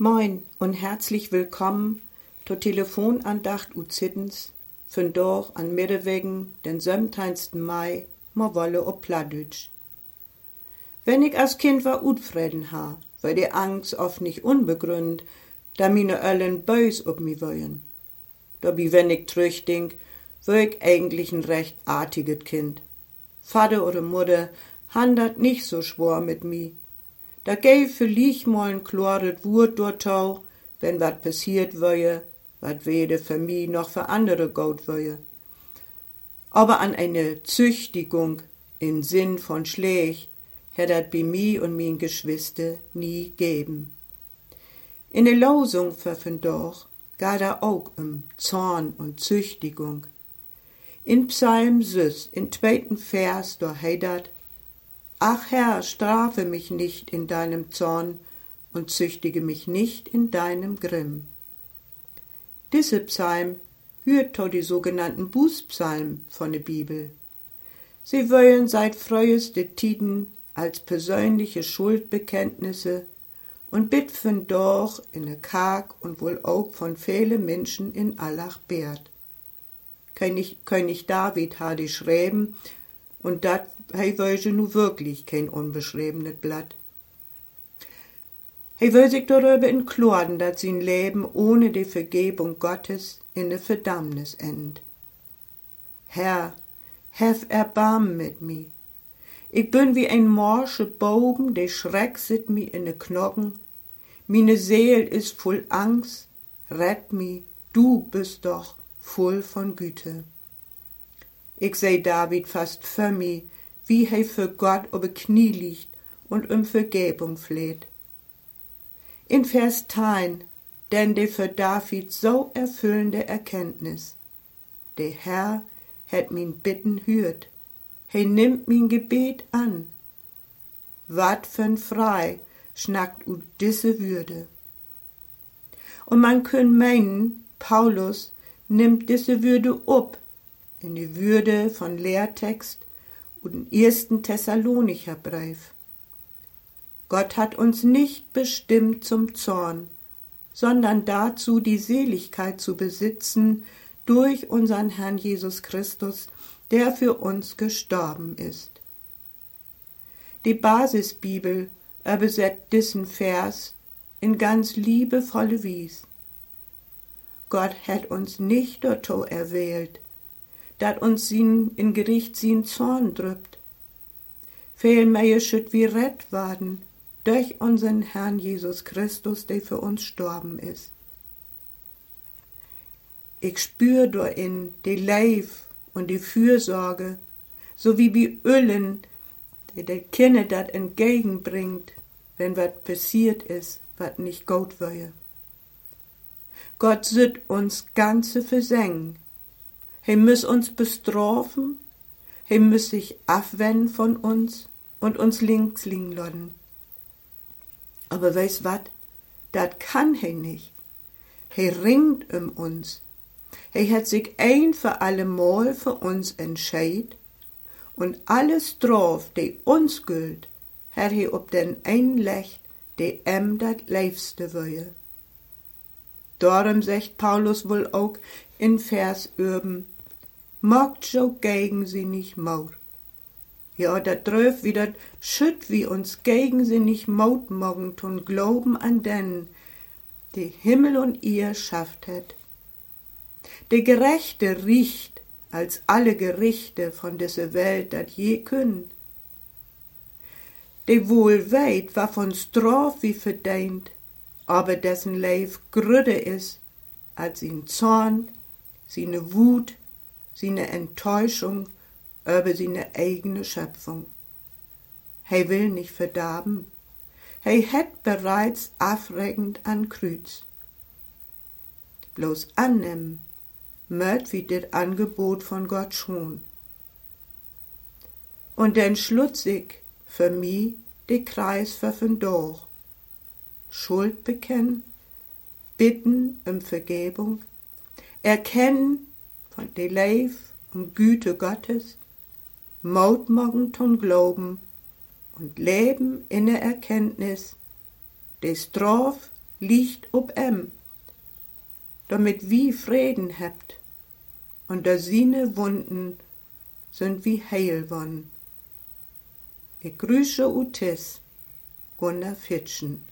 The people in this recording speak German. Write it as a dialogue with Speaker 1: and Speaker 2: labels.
Speaker 1: Moin und herzlich willkommen zur Telefonandacht u Zittens von doch an Mittewegen den 17. Mai ma wolle o Pladütsch. Wenn ich als Kind war utfreden ha, war die Angst oft nicht unbegründet, da mine Öllen bös ob mi wollen. Dabei, wenn ich trüchtink, wär ich eigentlich ein recht artiges Kind. Vater oder Mutter handelt nicht so schwor mit mi. Da vielleicht mal ein kloret Wurt dortau, wenn wat passiert wär, wat weder für mi noch für andere gut wär. Aber an eine Züchtigung in Sinn von Schläg hätt dat bei mi und min Geschwister nie geben. In der Losung für doch ga da auch um Zorn und Züchtigung. In Psalm 6, in zweiten Vers, da heidat, Ach Herr, strafe mich nicht in deinem Zorn und züchtige mich nicht in deinem Grimm. Diese Psalm hört to die sogenannten Bußpsalm von der Bibel. Sie wollen seit früheste Tiden als persönliche Schuldbekenntnisse und bitfen doch in ne Karg und wohl auch von viele Menschen in Allach bärt. König, König David ha die schreiben und dat hei wollte nu wirklich kein unbeschriebenes Blatt. Hei will sich darüber in Klorden, dat sein Leben ohne die Vergebung Gottes in de Verdammnis end. Herr, hef Erbarmen mit mi. Ich bin wie ein morsche Bogen, de Schreck sit mi in de Knochen. Mine Seel is voll Angst, rett mi, du bist doch voll von Güte. Ich seh David fast für mi, wie he für Gott obe Knie liegt und um Vergebung fleht. In Vers 10, denn de für David so erfüllende Erkenntnis. Der Herr het min Bitten hürt, he nimmt min Gebet an. Wat für'n frei schnackt u disse Würde. Und man könnt meinen, Paulus nimmt diese Würde up in die Würde von Lehrtext und ersten Thessalonicher Brief. Gott hat uns nicht bestimmt zum Zorn, sondern dazu, die Seligkeit zu besitzen durch unseren Herrn Jesus Christus, der für uns gestorben ist. Die Basisbibel übersetzt diesen Vers in ganz liebevolle Wies. Gott hat uns nicht dazu erwählt, dat uns sin in Gericht sin Zorn drückt. Vielmehr schütt wie rett werden durch unseren Herrn Jesus Christus, der für uns storben ist. Ich spür in die Leif und die Fürsorge, so wie wie Öllen, die der Kinder dat entgegenbringt, wenn wat passiert ist, wat nicht gut wäre. Gott sütt uns ganze versengen, He muss uns bestrafen, he muss sich abwenden von uns und uns links liegen lassen. Aber weißt wat? Dat kann he nicht. He ringt um uns. He hat sich ein für alle Mal für uns entscheid und alles Straf, die uns gilt, hat he ob den einlecht, die em dat leifste wöje. Darum sagt Paulus wohl auch in Vers üben, Mogt so gegensinnig maut. Ja, da dröf wieder schütt wie uns gegensinnig maut mogen tun glauben an den, die Himmel und ihr schafft het. Der Gerechte riecht als alle Gerichte von dieser Welt dat je können. De wohl weit, war von Straf wie verdient, aber dessen Leif grüde is, als ihn Zorn, seine Wut, seine Enttäuschung über seine eigene Schöpfung. He will nicht verderben. He het bereits afregend an Kreuz. Bloß annehmen, möt wie das Angebot von Gott schon. Und denn schlutzig für mi de Kreis verfen durch. Schuld bekennen, bitten um Vergebung, erkennen, von Leif und Güte Gottes, Mautmorgen tun Glauben und Leben in der Erkenntnis, des Straf, liegt ob em, damit wie Frieden hebt, und da sine Wunden sind wie heil won. Ich grüße Utes, Gunnar Fitschen.